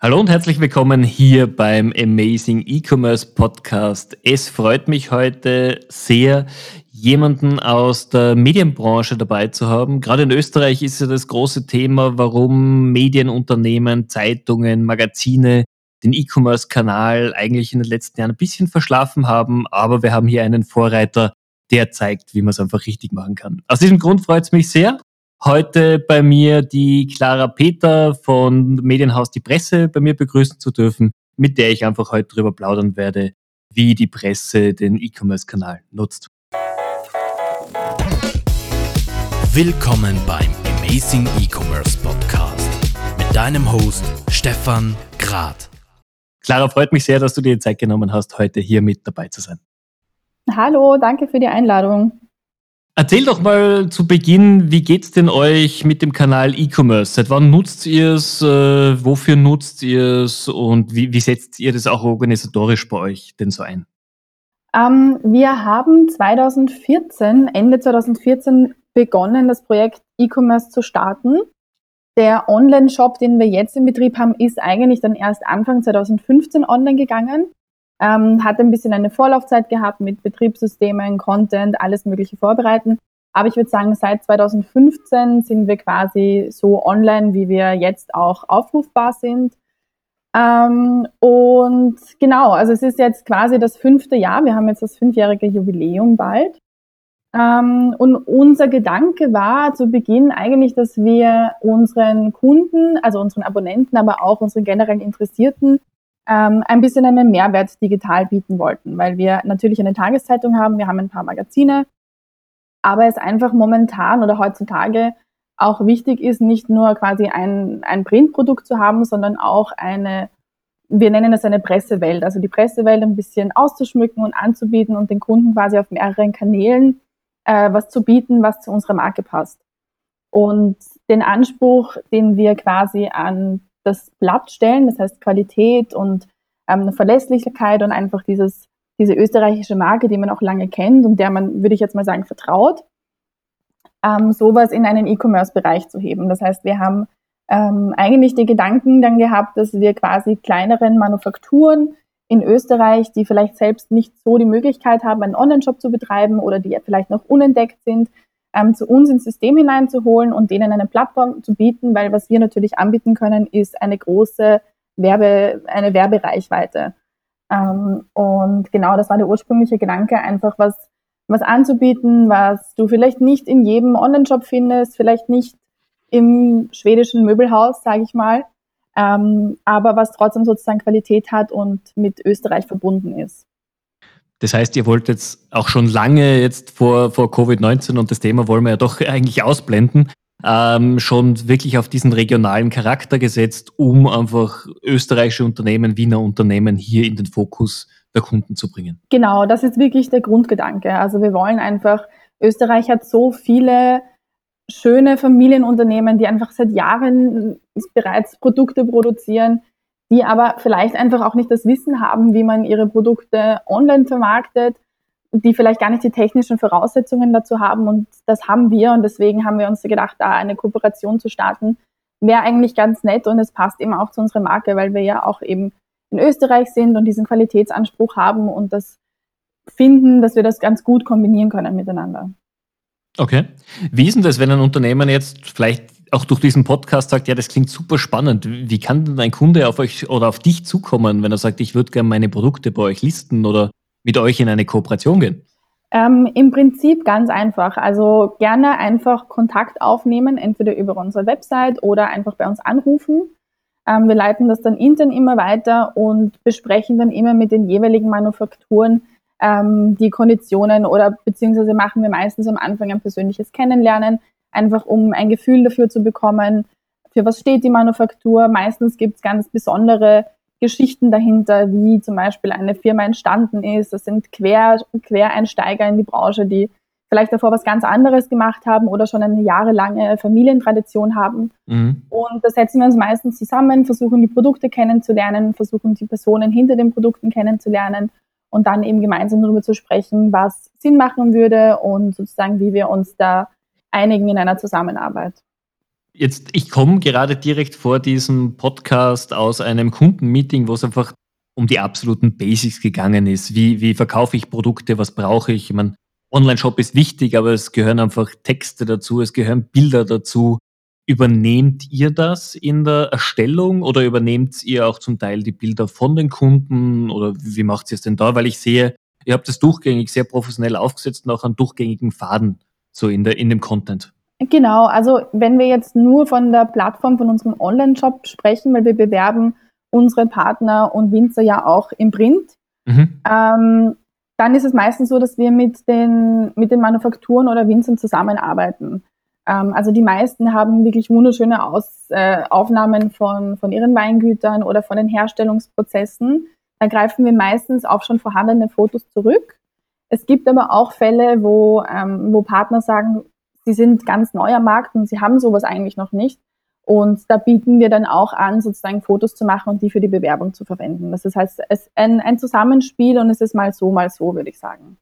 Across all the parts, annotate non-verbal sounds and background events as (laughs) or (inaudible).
Hallo und herzlich willkommen hier beim Amazing E-Commerce Podcast. Es freut mich heute sehr, jemanden aus der Medienbranche dabei zu haben. Gerade in Österreich ist ja das große Thema, warum Medienunternehmen, Zeitungen, Magazine den E-Commerce-Kanal eigentlich in den letzten Jahren ein bisschen verschlafen haben. Aber wir haben hier einen Vorreiter, der zeigt, wie man es einfach richtig machen kann. Aus diesem Grund freut es mich sehr, heute bei mir die Clara Peter von Medienhaus Die Presse bei mir begrüßen zu dürfen, mit der ich einfach heute darüber plaudern werde, wie die Presse den E-Commerce-Kanal nutzt. Willkommen beim Amazing E-Commerce Podcast mit deinem Host Stefan Grad. Clara, freut mich sehr, dass du dir die Zeit genommen hast, heute hier mit dabei zu sein. Hallo, danke für die Einladung. Erzähl doch mal zu Beginn, wie geht's denn euch mit dem Kanal E-Commerce? Seit wann nutzt ihr es? Äh, wofür nutzt ihr es? Und wie, wie, setzt ihr das auch organisatorisch bei euch denn so ein? Ähm, wir haben 2014, Ende 2014 begonnen, das Projekt E-Commerce zu starten. Der Online-Shop, den wir jetzt in Betrieb haben, ist eigentlich dann erst Anfang 2015 online gegangen. Ähm, hat ein bisschen eine Vorlaufzeit gehabt mit Betriebssystemen, Content, alles Mögliche vorbereiten. Aber ich würde sagen, seit 2015 sind wir quasi so online, wie wir jetzt auch aufrufbar sind. Ähm, und genau, also es ist jetzt quasi das fünfte Jahr. Wir haben jetzt das fünfjährige Jubiläum bald. Ähm, und unser Gedanke war zu Beginn eigentlich, dass wir unseren Kunden, also unseren Abonnenten, aber auch unseren generellen Interessierten ähm, ein bisschen einen Mehrwert digital bieten wollten, weil wir natürlich eine Tageszeitung haben, wir haben ein paar Magazine, aber es einfach momentan oder heutzutage auch wichtig ist, nicht nur quasi ein, ein Printprodukt zu haben, sondern auch eine, wir nennen es eine Pressewelt, also die Pressewelt ein bisschen auszuschmücken und anzubieten und den Kunden quasi auf mehreren Kanälen äh, was zu bieten, was zu unserer Marke passt. Und den Anspruch, den wir quasi an das Blatt stellen, das heißt Qualität und ähm, Verlässlichkeit und einfach dieses, diese österreichische Marke, die man auch lange kennt und der man, würde ich jetzt mal sagen, vertraut, ähm, sowas in einen E-Commerce-Bereich zu heben. Das heißt, wir haben ähm, eigentlich die Gedanken dann gehabt, dass wir quasi kleineren Manufakturen in Österreich, die vielleicht selbst nicht so die Möglichkeit haben, einen Online-Shop zu betreiben oder die vielleicht noch unentdeckt sind, ähm, zu uns ins System hineinzuholen und denen eine Plattform zu bieten, weil was wir natürlich anbieten können, ist eine große Werbe, eine Werbereichweite. Ähm, und genau das war der ursprüngliche Gedanke, einfach was, was anzubieten, was du vielleicht nicht in jedem Online-Shop findest, vielleicht nicht im schwedischen Möbelhaus, sage ich mal, ähm, aber was trotzdem sozusagen Qualität hat und mit Österreich verbunden ist. Das heißt, ihr wollt jetzt auch schon lange jetzt vor, vor Covid-19 und das Thema wollen wir ja doch (laughs) eigentlich ausblenden, ähm, schon wirklich auf diesen regionalen Charakter gesetzt, um einfach österreichische Unternehmen, Wiener Unternehmen hier in den Fokus der Kunden zu bringen. Genau, das ist wirklich der Grundgedanke. Also wir wollen einfach, Österreich hat so viele schöne Familienunternehmen, die einfach seit Jahren bereits Produkte produzieren, die aber vielleicht einfach auch nicht das Wissen haben, wie man ihre Produkte online vermarktet, die vielleicht gar nicht die technischen Voraussetzungen dazu haben. Und das haben wir. Und deswegen haben wir uns gedacht, da eine Kooperation zu starten, wäre eigentlich ganz nett. Und es passt eben auch zu unserer Marke, weil wir ja auch eben in Österreich sind und diesen Qualitätsanspruch haben und das finden, dass wir das ganz gut kombinieren können miteinander. Okay. Wie ist denn das, wenn ein Unternehmen jetzt vielleicht auch durch diesen Podcast sagt, ja, das klingt super spannend. Wie kann denn ein Kunde auf euch oder auf dich zukommen, wenn er sagt, ich würde gerne meine Produkte bei euch listen oder mit euch in eine Kooperation gehen? Ähm, Im Prinzip ganz einfach. Also gerne einfach Kontakt aufnehmen, entweder über unsere Website oder einfach bei uns anrufen. Ähm, wir leiten das dann intern immer weiter und besprechen dann immer mit den jeweiligen Manufakturen ähm, die Konditionen oder beziehungsweise machen wir meistens am Anfang ein persönliches Kennenlernen, einfach um ein Gefühl dafür zu bekommen, für was steht die Manufaktur. Meistens gibt es ganz besondere Geschichten dahinter, wie zum Beispiel eine Firma entstanden ist. Das sind Quer, Quereinsteiger in die Branche, die vielleicht davor was ganz anderes gemacht haben oder schon eine jahrelange Familientradition haben. Mhm. Und da setzen wir uns meistens zusammen, versuchen die Produkte kennenzulernen, versuchen die Personen hinter den Produkten kennenzulernen und dann eben gemeinsam darüber zu sprechen, was Sinn machen würde und sozusagen, wie wir uns da einigen in einer Zusammenarbeit. Jetzt, ich komme gerade direkt vor diesem Podcast aus einem Kundenmeeting, wo es einfach um die absoluten Basics gegangen ist. Wie, wie verkaufe ich Produkte? Was brauche ich? Ich meine, Online-Shop ist wichtig, aber es gehören einfach Texte dazu, es gehören Bilder dazu. Übernehmt ihr das in der Erstellung oder übernehmt ihr auch zum Teil die Bilder von den Kunden oder wie macht ihr es denn da? Weil ich sehe, ihr habt das durchgängig sehr professionell aufgesetzt und auch einen durchgängigen Faden so in, der, in dem Content. Genau, also wenn wir jetzt nur von der Plattform von unserem Online-Shop sprechen, weil wir bewerben unsere Partner und Winzer ja auch im Print, mhm. ähm, dann ist es meistens so, dass wir mit den, mit den Manufakturen oder Winzern zusammenarbeiten. Ähm, also die meisten haben wirklich wunderschöne Aus, äh, Aufnahmen von, von ihren Weingütern oder von den Herstellungsprozessen. Da greifen wir meistens auf schon vorhandene Fotos zurück. Es gibt aber auch Fälle, wo, ähm, wo Partner sagen, sie sind ganz neu am Markt und sie haben sowas eigentlich noch nicht. Und da bieten wir dann auch an, sozusagen Fotos zu machen und die für die Bewerbung zu verwenden. Das heißt, es ist ein, ein Zusammenspiel und es ist mal so, mal so, würde ich sagen.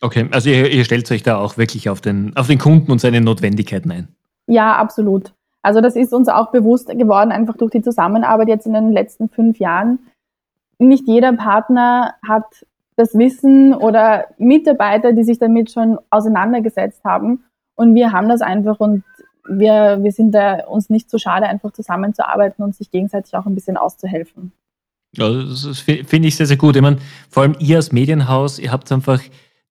Okay, also ihr, ihr stellt euch da auch wirklich auf den, auf den Kunden und seine Notwendigkeiten ein. Ja, absolut. Also das ist uns auch bewusst geworden, einfach durch die Zusammenarbeit jetzt in den letzten fünf Jahren. Nicht jeder Partner hat das Wissen oder Mitarbeiter, die sich damit schon auseinandergesetzt haben. Und wir haben das einfach und wir, wir sind da uns nicht so schade, einfach zusammenzuarbeiten und sich gegenseitig auch ein bisschen auszuhelfen. Ja, das finde ich sehr, sehr gut. Ich meine, vor allem ihr als Medienhaus, ihr habt einfach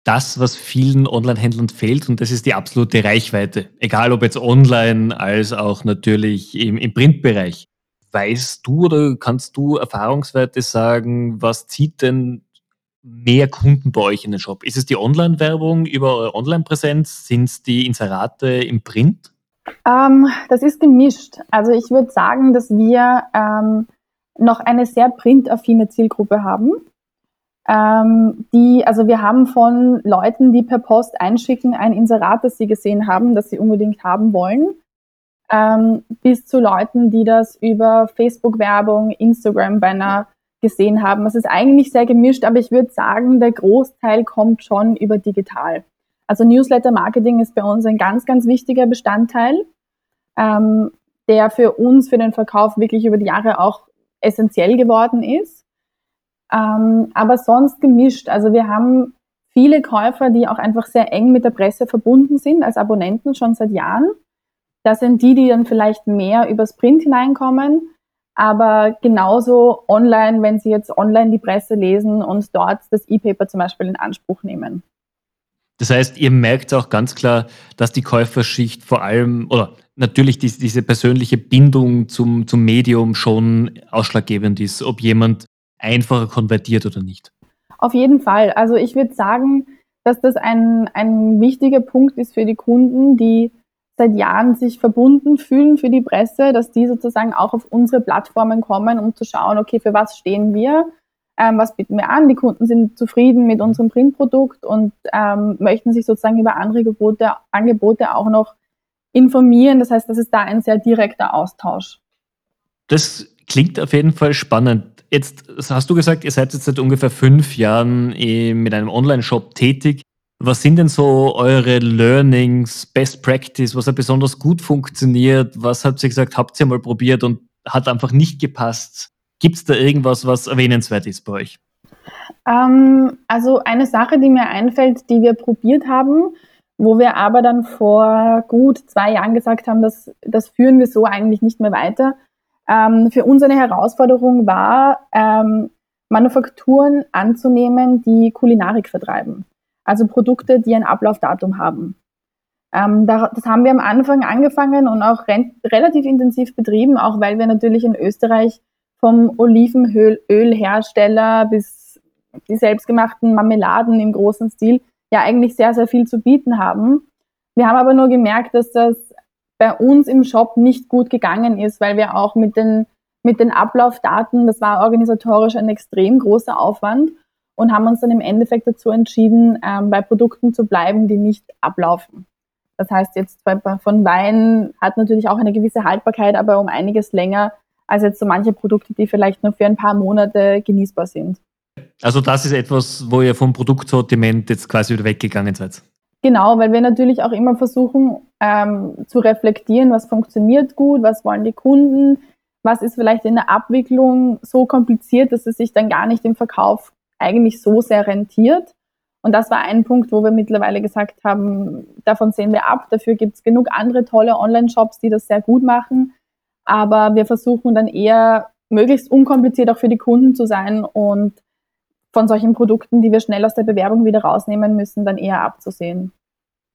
das, was vielen Online-Händlern fehlt, und das ist die absolute Reichweite. Egal ob jetzt online als auch natürlich im, im Printbereich. Weißt du oder kannst du Erfahrungswerte sagen, was zieht denn mehr Kunden bei euch in den Shop? Ist es die Online-Werbung über eure Online-Präsenz? Sind es die Inserate im Print? Ähm, das ist gemischt. Also ich würde sagen, dass wir ähm, noch eine sehr printaffine Zielgruppe haben ähm, die, also wir haben von Leuten, die per Post einschicken, ein Inserat, das sie gesehen haben, das sie unbedingt haben wollen, ähm, bis zu Leuten, die das über Facebook-Werbung, Instagram-Banner gesehen haben. Es ist eigentlich sehr gemischt, aber ich würde sagen, der Großteil kommt schon über digital. Also Newsletter-Marketing ist bei uns ein ganz, ganz wichtiger Bestandteil, ähm, der für uns, für den Verkauf wirklich über die Jahre auch essentiell geworden ist. Ähm, aber sonst gemischt. Also wir haben viele Käufer, die auch einfach sehr eng mit der Presse verbunden sind, als Abonnenten schon seit Jahren. Das sind die, die dann vielleicht mehr übers Print hineinkommen, aber genauso online, wenn sie jetzt online die Presse lesen und dort das E-Paper zum Beispiel in Anspruch nehmen. Das heißt, ihr merkt auch ganz klar, dass die Käuferschicht vor allem oder natürlich die, diese persönliche Bindung zum, zum Medium schon ausschlaggebend ist, ob jemand einfacher konvertiert oder nicht? Auf jeden Fall. Also ich würde sagen, dass das ein, ein wichtiger Punkt ist für die Kunden, die seit Jahren sich verbunden fühlen für die Presse, dass die sozusagen auch auf unsere Plattformen kommen, um zu schauen, okay, für was stehen wir, ähm, was bieten wir an. Die Kunden sind zufrieden mit unserem Printprodukt und ähm, möchten sich sozusagen über andere Gebote, Angebote auch noch informieren. Das heißt, das ist da ein sehr direkter Austausch. Das klingt auf jeden Fall spannend. Jetzt hast du gesagt, ihr seid jetzt seit ungefähr fünf Jahren eh mit einem Online-Shop tätig. Was sind denn so eure Learnings, Best Practice, was hat besonders gut funktioniert? Was habt ihr gesagt, habt ihr mal probiert und hat einfach nicht gepasst? Gibt es da irgendwas, was erwähnenswert ist bei euch? Ähm, also eine Sache, die mir einfällt, die wir probiert haben, wo wir aber dann vor gut zwei Jahren gesagt haben, dass das führen wir so eigentlich nicht mehr weiter, ähm, für uns eine Herausforderung war, ähm, Manufakturen anzunehmen, die Kulinarik vertreiben. Also Produkte, die ein Ablaufdatum haben. Ähm, da, das haben wir am Anfang angefangen und auch re relativ intensiv betrieben, auch weil wir natürlich in Österreich vom Olivenölhersteller bis die selbstgemachten Marmeladen im großen Stil ja eigentlich sehr, sehr viel zu bieten haben. Wir haben aber nur gemerkt, dass das bei uns im Shop nicht gut gegangen ist, weil wir auch mit den, mit den Ablaufdaten, das war organisatorisch ein extrem großer Aufwand und haben uns dann im Endeffekt dazu entschieden, ähm, bei Produkten zu bleiben, die nicht ablaufen. Das heißt, jetzt bei, von Wein hat natürlich auch eine gewisse Haltbarkeit, aber um einiges länger als jetzt so manche Produkte, die vielleicht nur für ein paar Monate genießbar sind. Also das ist etwas, wo ihr vom Produktsortiment jetzt quasi wieder weggegangen seid. Genau, weil wir natürlich auch immer versuchen ähm, zu reflektieren, was funktioniert gut, was wollen die Kunden, was ist vielleicht in der Abwicklung so kompliziert, dass es sich dann gar nicht im Verkauf eigentlich so sehr rentiert. Und das war ein Punkt, wo wir mittlerweile gesagt haben, davon sehen wir ab. Dafür gibt es genug andere tolle Online-Shops, die das sehr gut machen. Aber wir versuchen dann eher möglichst unkompliziert auch für die Kunden zu sein und von solchen Produkten, die wir schnell aus der Bewerbung wieder rausnehmen müssen, dann eher abzusehen.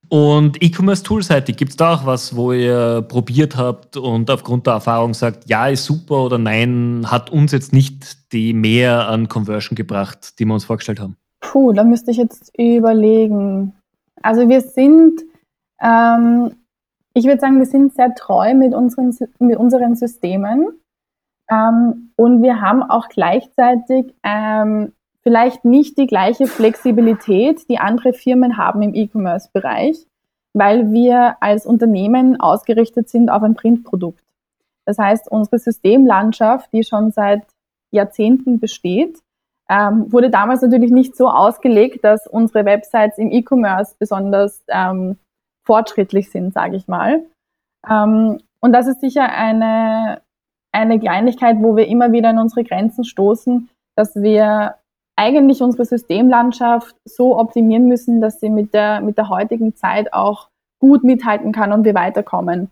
Und E-Commerce-Toolseitig, gibt es da auch was, wo ihr probiert habt und aufgrund der Erfahrung sagt, ja, ist super oder nein, hat uns jetzt nicht die mehr an Conversion gebracht, die wir uns vorgestellt haben? Puh, da müsste ich jetzt überlegen. Also wir sind, ähm, ich würde sagen, wir sind sehr treu mit unseren, mit unseren Systemen. Ähm, und wir haben auch gleichzeitig ähm, vielleicht nicht die gleiche Flexibilität, die andere Firmen haben im E-Commerce-Bereich, weil wir als Unternehmen ausgerichtet sind auf ein Printprodukt. Das heißt, unsere Systemlandschaft, die schon seit Jahrzehnten besteht, ähm, wurde damals natürlich nicht so ausgelegt, dass unsere Websites im E-Commerce besonders ähm, fortschrittlich sind, sage ich mal. Ähm, und das ist sicher eine, eine Kleinigkeit, wo wir immer wieder an unsere Grenzen stoßen, dass wir eigentlich unsere Systemlandschaft so optimieren müssen, dass sie mit der, mit der heutigen Zeit auch gut mithalten kann und wir weiterkommen.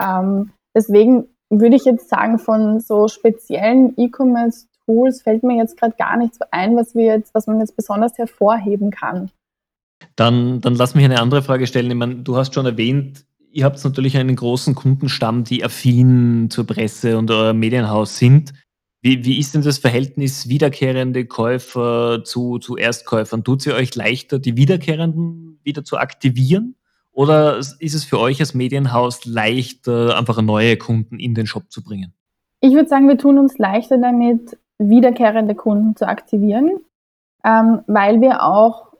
Ähm, deswegen würde ich jetzt sagen, von so speziellen E-Commerce-Tools fällt mir jetzt gerade gar nichts ein, was wir jetzt, was man jetzt besonders hervorheben kann. Dann, dann lass mich eine andere Frage stellen. Ich meine, du hast schon erwähnt, ihr habt natürlich einen großen Kundenstamm, die affin zur Presse und euer Medienhaus sind. Wie, wie ist denn das Verhältnis wiederkehrende Käufer zu, zu Erstkäufern? Tut sie euch leichter, die Wiederkehrenden wieder zu aktivieren? Oder ist es für euch als Medienhaus leichter, einfach neue Kunden in den Shop zu bringen? Ich würde sagen, wir tun uns leichter damit, wiederkehrende Kunden zu aktivieren, ähm, weil wir auch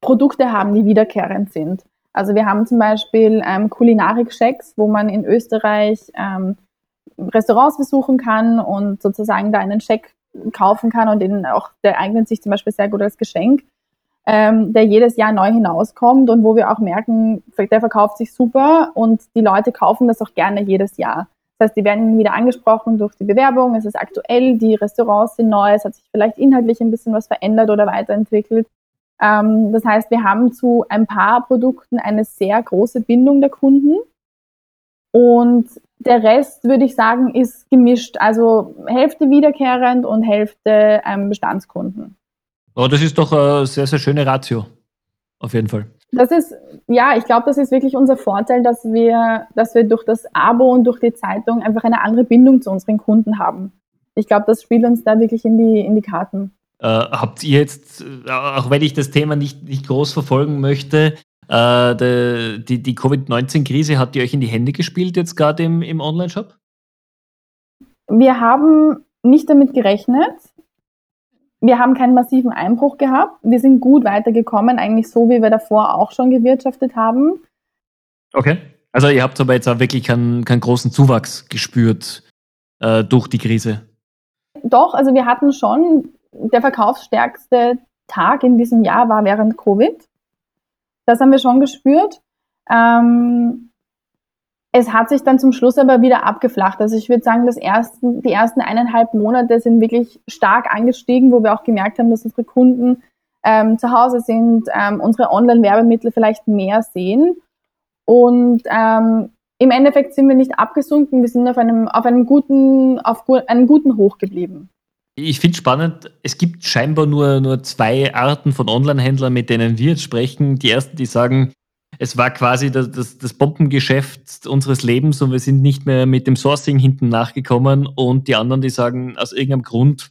Produkte haben, die wiederkehrend sind. Also wir haben zum Beispiel ähm, Kulinarik-Checks, wo man in Österreich ähm, Restaurants besuchen kann und sozusagen da einen Scheck kaufen kann und den auch, der eignet sich zum Beispiel sehr gut als Geschenk, ähm, der jedes Jahr neu hinauskommt und wo wir auch merken, der verkauft sich super und die Leute kaufen das auch gerne jedes Jahr. Das heißt, die werden wieder angesprochen durch die Bewerbung, es ist aktuell, die Restaurants sind neu, es hat sich vielleicht inhaltlich ein bisschen was verändert oder weiterentwickelt. Ähm, das heißt, wir haben zu ein paar Produkten eine sehr große Bindung der Kunden und der Rest, würde ich sagen, ist gemischt. Also Hälfte wiederkehrend und Hälfte ähm, Bestandskunden. Oh, das ist doch eine sehr, sehr schöne Ratio. Auf jeden Fall. Das ist, ja, ich glaube, das ist wirklich unser Vorteil, dass wir, dass wir durch das Abo und durch die Zeitung einfach eine andere Bindung zu unseren Kunden haben. Ich glaube, das spielt uns da wirklich in die, in die Karten. Äh, habt ihr jetzt, äh, auch wenn ich das Thema nicht, nicht groß verfolgen möchte, äh, die die Covid-19-Krise hat die euch in die Hände gespielt jetzt gerade im, im Online-Shop? Wir haben nicht damit gerechnet. Wir haben keinen massiven Einbruch gehabt. Wir sind gut weitergekommen, eigentlich so, wie wir davor auch schon gewirtschaftet haben. Okay. Also ihr habt aber jetzt auch wirklich keinen, keinen großen Zuwachs gespürt äh, durch die Krise. Doch, also wir hatten schon, der verkaufsstärkste Tag in diesem Jahr war während Covid. Das haben wir schon gespürt. Ähm, es hat sich dann zum Schluss aber wieder abgeflacht. Also ich würde sagen, das ersten, die ersten eineinhalb Monate sind wirklich stark angestiegen, wo wir auch gemerkt haben, dass unsere Kunden ähm, zu Hause sind, ähm, unsere Online-Werbemittel vielleicht mehr sehen. Und ähm, im Endeffekt sind wir nicht abgesunken, wir sind auf einem, auf einem guten, auf einem guten Hoch geblieben. Ich finde spannend, es gibt scheinbar nur, nur zwei Arten von Online-Händlern, mit denen wir jetzt sprechen. Die ersten, die sagen, es war quasi das, das, das, Bombengeschäft unseres Lebens und wir sind nicht mehr mit dem Sourcing hinten nachgekommen. Und die anderen, die sagen, aus irgendeinem Grund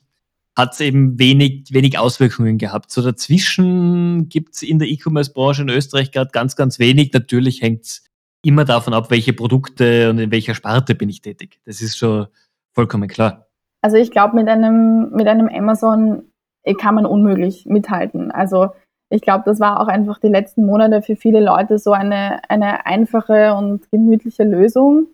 hat es eben wenig, wenig Auswirkungen gehabt. So dazwischen gibt es in der E-Commerce-Branche in Österreich gerade ganz, ganz wenig. Natürlich hängt es immer davon ab, welche Produkte und in welcher Sparte bin ich tätig. Das ist schon vollkommen klar. Also ich glaube, mit einem, mit einem Amazon äh, kann man unmöglich mithalten. Also ich glaube, das war auch einfach die letzten Monate für viele Leute so eine, eine einfache und gemütliche Lösung.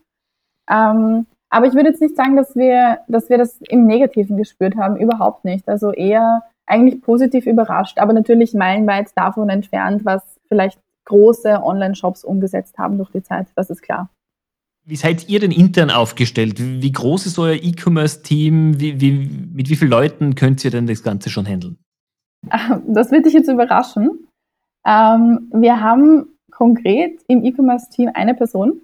Ähm, aber ich würde jetzt nicht sagen, dass wir, dass wir das im Negativen gespürt haben, überhaupt nicht. Also eher eigentlich positiv überrascht, aber natürlich meilenweit davon entfernt, was vielleicht große Online-Shops umgesetzt haben durch die Zeit, das ist klar. Wie seid ihr denn intern aufgestellt? Wie groß ist euer E-Commerce-Team? Wie, wie, mit wie vielen Leuten könnt ihr denn das Ganze schon handeln? Das wird dich jetzt überraschen. Ähm, wir haben konkret im E-Commerce-Team eine Person.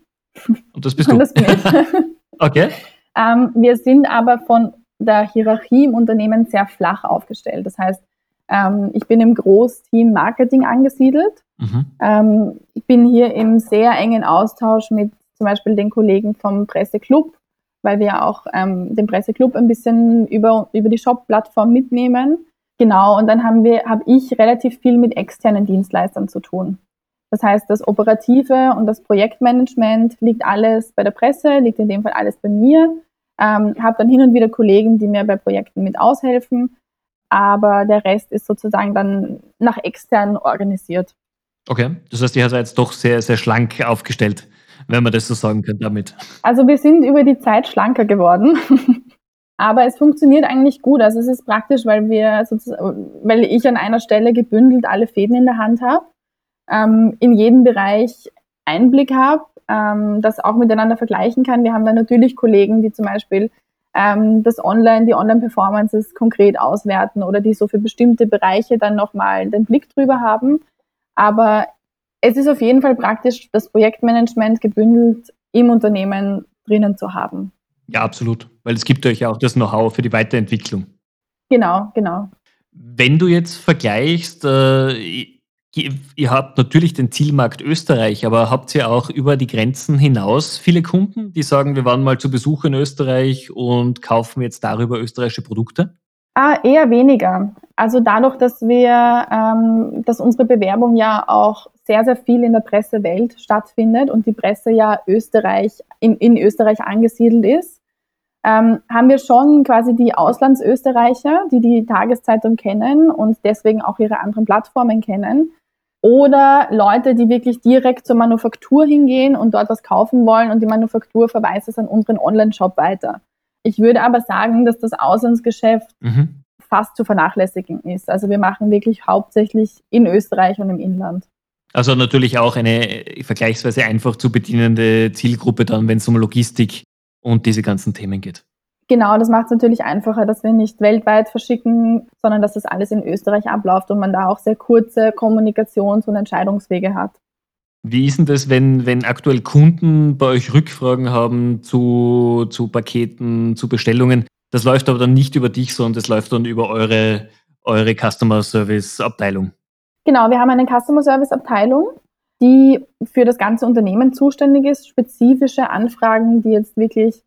Und das bist du? Und das bin ich. (laughs) okay. Ähm, wir sind aber von der Hierarchie im Unternehmen sehr flach aufgestellt. Das heißt, ähm, ich bin im Großteam Marketing angesiedelt. Mhm. Ähm, ich bin hier im sehr engen Austausch mit zum Beispiel den Kollegen vom Presseclub, weil wir auch ähm, den Presseclub ein bisschen über, über die Shop-Plattform mitnehmen. Genau, und dann haben wir, habe ich relativ viel mit externen Dienstleistern zu tun. Das heißt, das Operative und das Projektmanagement liegt alles bei der Presse, liegt in dem Fall alles bei mir. Ähm, habe dann hin und wieder Kollegen, die mir bei Projekten mit aushelfen, aber der Rest ist sozusagen dann nach extern organisiert. Okay, das heißt, ihr seid jetzt doch sehr, sehr schlank aufgestellt, wenn man das so sagen kann damit. Also wir sind über die Zeit schlanker geworden. (laughs) Aber es funktioniert eigentlich gut. Also es ist praktisch, weil wir weil ich an einer Stelle gebündelt alle Fäden in der Hand habe, ähm, in jedem Bereich Einblick habe, ähm, das auch miteinander vergleichen kann. Wir haben dann natürlich Kollegen, die zum Beispiel ähm, das Online, die Online-Performances konkret auswerten oder die so für bestimmte Bereiche dann nochmal den Blick drüber haben. Aber es ist auf jeden Fall praktisch, das Projektmanagement gebündelt im Unternehmen drinnen zu haben. Ja, absolut. Weil es gibt euch ja auch das Know-how für die Weiterentwicklung. Genau, genau. Wenn du jetzt vergleichst, äh, ihr habt natürlich den Zielmarkt Österreich, aber habt ihr auch über die Grenzen hinaus viele Kunden, die sagen, wir waren mal zu Besuch in Österreich und kaufen jetzt darüber österreichische Produkte? Ah, eher weniger. Also dadurch, dass wir, ähm, dass unsere Bewerbung ja auch sehr, sehr viel in der Pressewelt stattfindet und die Presse ja Österreich, in, in Österreich angesiedelt ist, ähm, haben wir schon quasi die Auslandsösterreicher, die die Tageszeitung kennen und deswegen auch ihre anderen Plattformen kennen. Oder Leute, die wirklich direkt zur Manufaktur hingehen und dort was kaufen wollen und die Manufaktur verweist es an unseren Online-Shop weiter. Ich würde aber sagen, dass das Auslandsgeschäft mhm. fast zu vernachlässigen ist. Also wir machen wirklich hauptsächlich in Österreich und im Inland. Also natürlich auch eine vergleichsweise einfach zu bedienende Zielgruppe dann, wenn es um Logistik und diese ganzen Themen geht. Genau, das macht es natürlich einfacher, dass wir nicht weltweit verschicken, sondern dass das alles in Österreich abläuft und man da auch sehr kurze Kommunikations- und Entscheidungswege hat. Wie ist denn das, wenn, wenn aktuell Kunden bei euch Rückfragen haben zu, zu Paketen, zu Bestellungen? Das läuft aber dann nicht über dich, sondern das läuft dann über eure, eure Customer Service Abteilung. Genau, wir haben eine Customer Service Abteilung, die für das ganze Unternehmen zuständig ist. Spezifische Anfragen, die jetzt wirklich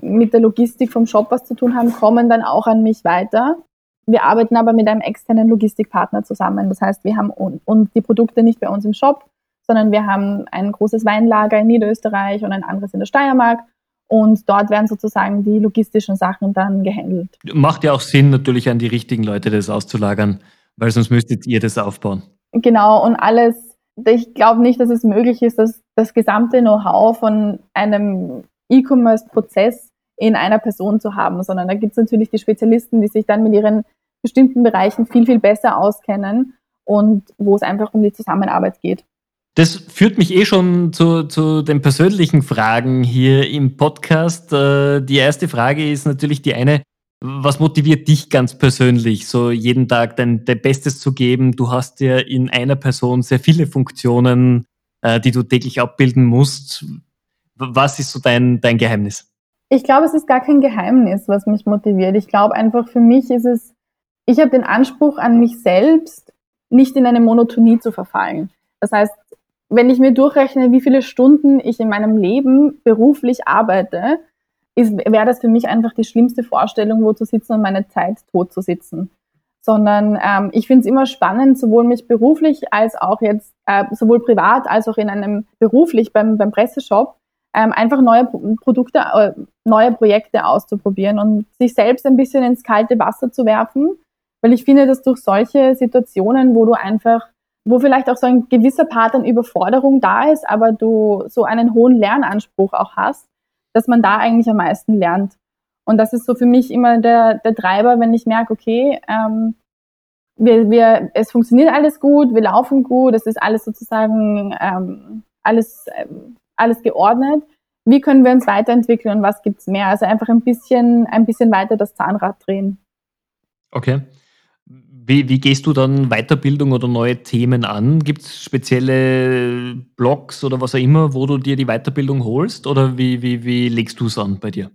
mit der Logistik vom Shop was zu tun haben, kommen dann auch an mich weiter. Wir arbeiten aber mit einem externen Logistikpartner zusammen. Das heißt, wir haben und die Produkte nicht bei uns im Shop, sondern wir haben ein großes Weinlager in Niederösterreich und ein anderes in der Steiermark. Und dort werden sozusagen die logistischen Sachen dann gehandelt. Macht ja auch Sinn, natürlich an die richtigen Leute das auszulagern, weil sonst müsstet ihr das aufbauen. Genau, und alles, ich glaube nicht, dass es möglich ist, dass das gesamte Know-how von einem E-Commerce-Prozess in einer Person zu haben, sondern da gibt es natürlich die Spezialisten, die sich dann mit ihren bestimmten Bereichen viel, viel besser auskennen und wo es einfach um die Zusammenarbeit geht. Das führt mich eh schon zu, zu den persönlichen Fragen hier im Podcast. Äh, die erste Frage ist natürlich die eine, was motiviert dich ganz persönlich, so jeden Tag dein, dein Bestes zu geben? Du hast ja in einer Person sehr viele Funktionen, äh, die du täglich abbilden musst. Was ist so dein, dein Geheimnis? Ich glaube, es ist gar kein Geheimnis, was mich motiviert. Ich glaube einfach, für mich ist es, ich habe den Anspruch an mich selbst, nicht in eine Monotonie zu verfallen. Das heißt, wenn ich mir durchrechne, wie viele Stunden ich in meinem Leben beruflich arbeite, wäre das für mich einfach die schlimmste Vorstellung, wo zu sitzen und meine Zeit tot zu sitzen. Sondern ähm, ich finde es immer spannend, sowohl mich beruflich als auch jetzt, äh, sowohl privat als auch in einem beruflich beim, beim Presseshop, ähm, einfach neue Produkte, äh, neue Projekte auszuprobieren und sich selbst ein bisschen ins kalte Wasser zu werfen. Weil ich finde, dass durch solche Situationen, wo du einfach, wo vielleicht auch so ein gewisser Part an Überforderung da ist, aber du so einen hohen Lernanspruch auch hast, dass man da eigentlich am meisten lernt. Und das ist so für mich immer der, der Treiber, wenn ich merke, okay, ähm, wir, wir, es funktioniert alles gut, wir laufen gut, es ist alles sozusagen ähm, alles, ähm, alles geordnet. Wie können wir uns weiterentwickeln und was gibt's mehr? Also einfach ein bisschen, ein bisschen weiter das Zahnrad drehen. Okay. Wie, wie gehst du dann Weiterbildung oder neue Themen an? Gibt es spezielle Blogs oder was auch immer, wo du dir die Weiterbildung holst? Oder wie, wie, wie legst du es an bei dir?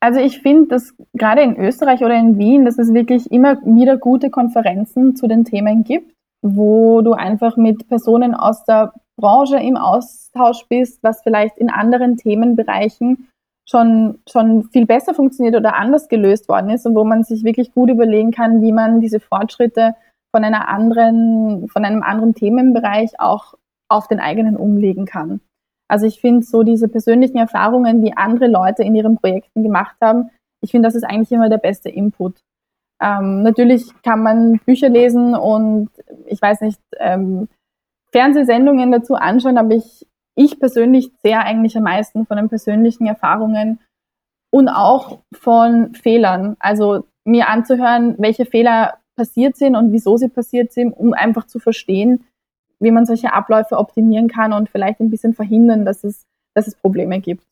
Also ich finde, dass gerade in Österreich oder in Wien, dass es wirklich immer wieder gute Konferenzen zu den Themen gibt, wo du einfach mit Personen aus der Branche im Austausch bist, was vielleicht in anderen Themenbereichen schon, schon viel besser funktioniert oder anders gelöst worden ist und wo man sich wirklich gut überlegen kann, wie man diese Fortschritte von einer anderen, von einem anderen Themenbereich auch auf den eigenen umlegen kann. Also ich finde so diese persönlichen Erfahrungen, die andere Leute in ihren Projekten gemacht haben, ich finde, das ist eigentlich immer der beste Input. Ähm, natürlich kann man Bücher lesen und ich weiß nicht, ähm, Fernsehsendungen dazu anschauen, aber ich ich persönlich sehr eigentlich am meisten von den persönlichen Erfahrungen und auch von Fehlern. Also mir anzuhören, welche Fehler passiert sind und wieso sie passiert sind, um einfach zu verstehen, wie man solche Abläufe optimieren kann und vielleicht ein bisschen verhindern, dass es, dass es Probleme gibt.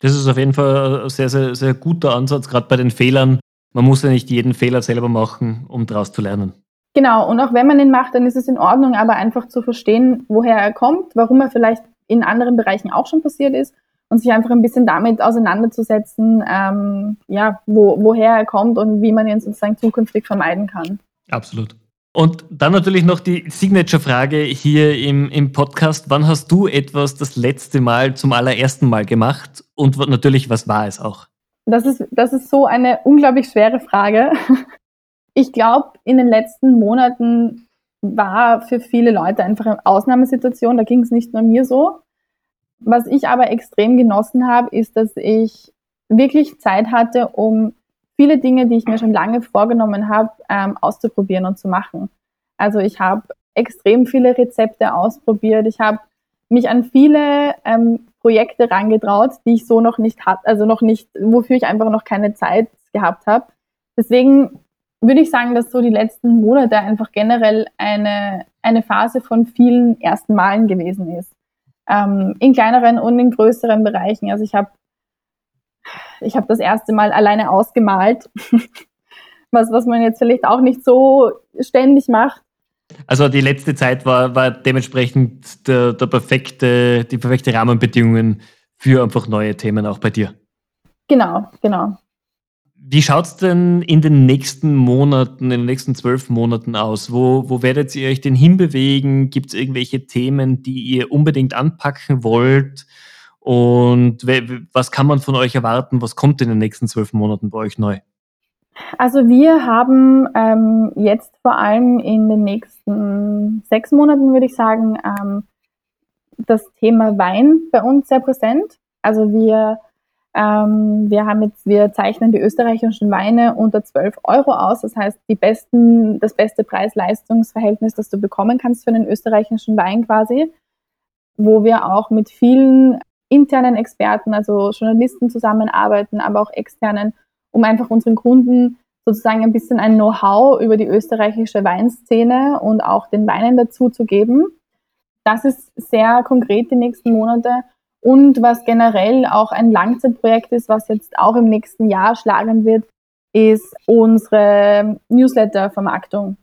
Das ist auf jeden Fall ein sehr, sehr, sehr guter Ansatz, gerade bei den Fehlern. Man muss ja nicht jeden Fehler selber machen, um daraus zu lernen. Genau, und auch wenn man ihn macht, dann ist es in Ordnung, aber einfach zu verstehen, woher er kommt, warum er vielleicht in anderen Bereichen auch schon passiert ist und sich einfach ein bisschen damit auseinanderzusetzen, ähm, ja, wo, woher er kommt und wie man ihn sozusagen zukünftig vermeiden kann. Absolut. Und dann natürlich noch die Signature-Frage hier im, im Podcast. Wann hast du etwas das letzte Mal zum allerersten Mal gemacht? Und natürlich, was war es auch? Das ist, das ist so eine unglaublich schwere Frage. (laughs) Ich glaube, in den letzten Monaten war für viele Leute einfach eine Ausnahmesituation. Da ging es nicht nur mir so. Was ich aber extrem genossen habe, ist, dass ich wirklich Zeit hatte, um viele Dinge, die ich mir schon lange vorgenommen habe, ähm, auszuprobieren und zu machen. Also ich habe extrem viele Rezepte ausprobiert. Ich habe mich an viele ähm, Projekte rangetraut, die ich so noch nicht hatte, also noch nicht, wofür ich einfach noch keine Zeit gehabt habe. Deswegen würde ich sagen, dass so die letzten Monate einfach generell eine, eine Phase von vielen ersten Malen gewesen ist. Ähm, in kleineren und in größeren Bereichen. Also ich habe ich hab das erste Mal alleine ausgemalt, (laughs) was, was man jetzt vielleicht auch nicht so ständig macht. Also die letzte Zeit war, war dementsprechend der, der perfekte, die perfekte Rahmenbedingungen für einfach neue Themen auch bei dir. Genau, genau. Wie schaut es denn in den nächsten Monaten, in den nächsten zwölf Monaten aus? Wo, wo werdet ihr euch denn hinbewegen? Gibt es irgendwelche Themen, die ihr unbedingt anpacken wollt? Und was kann man von euch erwarten? Was kommt in den nächsten zwölf Monaten bei euch neu? Also wir haben ähm, jetzt vor allem in den nächsten sechs Monaten, würde ich sagen, ähm, das Thema Wein bei uns sehr präsent. Also wir ähm, wir haben jetzt, wir zeichnen die österreichischen Weine unter 12 Euro aus. Das heißt, die besten, das beste Preis-Leistungs-Verhältnis, das du bekommen kannst für einen österreichischen Wein quasi, wo wir auch mit vielen internen Experten, also Journalisten zusammenarbeiten, aber auch externen, um einfach unseren Kunden sozusagen ein bisschen ein Know-how über die österreichische Weinszene und auch den Weinen dazu zu geben. Das ist sehr konkret die nächsten Monate. Und was generell auch ein Langzeitprojekt ist, was jetzt auch im nächsten Jahr schlagen wird, ist unsere Newsletter-Vermarktung.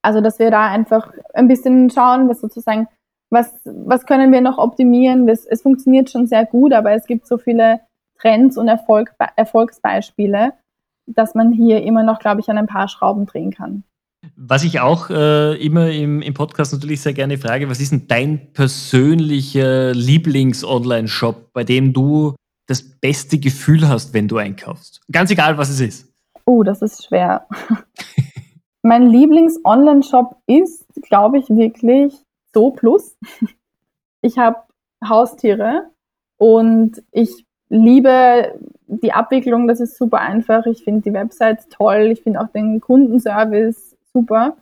Also, dass wir da einfach ein bisschen schauen, was sozusagen, was, was können wir noch optimieren? Es, es funktioniert schon sehr gut, aber es gibt so viele Trends und Erfolg, Erfolgsbeispiele, dass man hier immer noch, glaube ich, an ein paar Schrauben drehen kann. Was ich auch äh, immer im, im Podcast natürlich sehr gerne frage, was ist denn dein persönlicher Lieblings-Online-Shop, bei dem du das beste Gefühl hast, wenn du einkaufst? Ganz egal, was es ist. Oh, das ist schwer. (laughs) mein Lieblings-Online-Shop ist, glaube ich, wirklich So Plus. (laughs) Ich habe Haustiere und ich liebe die Abwicklung, das ist super einfach. Ich finde die Website toll. Ich finde auch den Kundenservice super.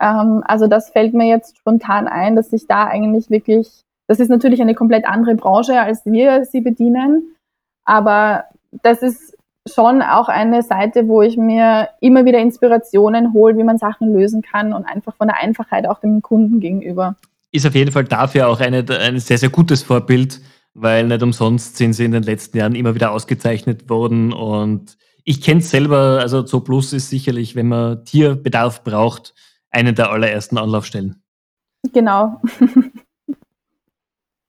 Ähm, also das fällt mir jetzt spontan ein, dass ich da eigentlich wirklich, das ist natürlich eine komplett andere Branche, als wir sie bedienen, aber das ist schon auch eine Seite, wo ich mir immer wieder Inspirationen hole, wie man Sachen lösen kann und einfach von der Einfachheit auch dem Kunden gegenüber. Ist auf jeden Fall dafür auch eine, ein sehr, sehr gutes Vorbild, weil nicht umsonst sind sie in den letzten Jahren immer wieder ausgezeichnet worden und ich kenne es selber, also Zo Plus ist sicherlich, wenn man Tierbedarf braucht, eine der allerersten Anlaufstellen. Genau. (laughs)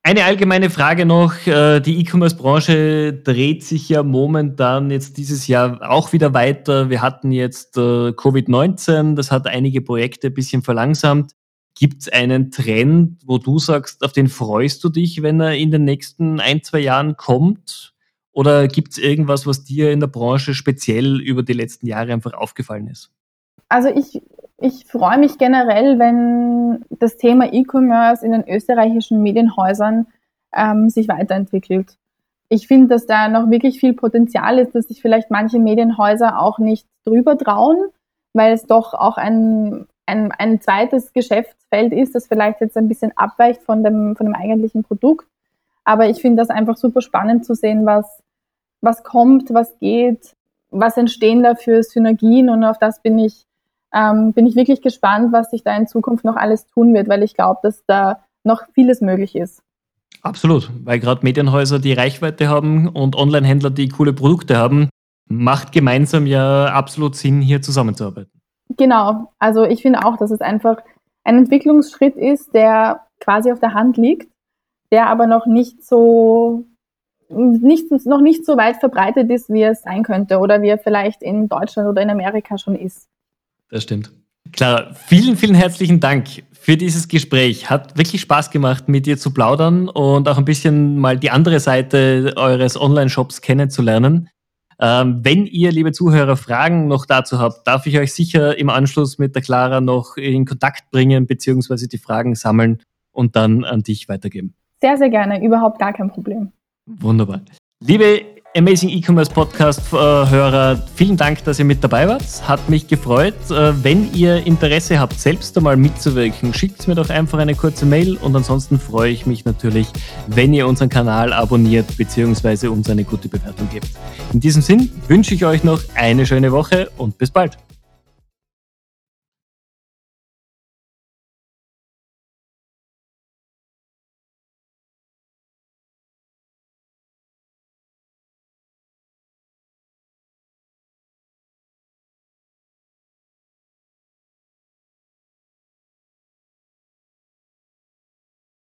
Eine allgemeine Frage noch. Äh, die E-Commerce-Branche dreht sich ja momentan jetzt dieses Jahr auch wieder weiter. Wir hatten jetzt äh, Covid-19, das hat einige Projekte ein bisschen verlangsamt. Gibt es einen Trend, wo du sagst, auf den freust du dich, wenn er in den nächsten ein, zwei Jahren kommt? Oder gibt es irgendwas, was dir in der Branche speziell über die letzten Jahre einfach aufgefallen ist? Also ich ich freue mich generell, wenn das Thema E-Commerce in den österreichischen Medienhäusern ähm, sich weiterentwickelt. Ich finde, dass da noch wirklich viel Potenzial ist, dass sich vielleicht manche Medienhäuser auch nicht drüber trauen, weil es doch auch ein, ein, ein zweites Geschäftsfeld ist, das vielleicht jetzt ein bisschen abweicht von dem, von dem eigentlichen Produkt. Aber ich finde das einfach super spannend zu sehen, was, was kommt, was geht, was entstehen da für Synergien und auf das bin ich ähm, bin ich wirklich gespannt, was sich da in Zukunft noch alles tun wird, weil ich glaube, dass da noch vieles möglich ist. Absolut, weil gerade Medienhäuser die Reichweite haben und Online-Händler die coole Produkte haben, macht gemeinsam ja absolut Sinn, hier zusammenzuarbeiten. Genau, also ich finde auch, dass es einfach ein Entwicklungsschritt ist, der quasi auf der Hand liegt, der aber noch nicht so nicht, noch nicht so weit verbreitet ist, wie es sein könnte oder wie er vielleicht in Deutschland oder in Amerika schon ist. Das stimmt. Clara, vielen, vielen herzlichen Dank für dieses Gespräch. Hat wirklich Spaß gemacht, mit dir zu plaudern und auch ein bisschen mal die andere Seite eures Online-Shops kennenzulernen. Ähm, wenn ihr, liebe Zuhörer, Fragen noch dazu habt, darf ich euch sicher im Anschluss mit der Clara noch in Kontakt bringen, beziehungsweise die Fragen sammeln und dann an dich weitergeben. Sehr, sehr gerne. Überhaupt gar kein Problem. Wunderbar. Liebe Amazing E-Commerce Podcast-Hörer, vielen Dank, dass ihr mit dabei wart. Hat mich gefreut. Äh, wenn ihr Interesse habt, selbst einmal mitzuwirken, schickt mir doch einfach eine kurze Mail und ansonsten freue ich mich natürlich, wenn ihr unseren Kanal abonniert bzw. uns eine gute Bewertung gebt. In diesem Sinn wünsche ich euch noch eine schöne Woche und bis bald.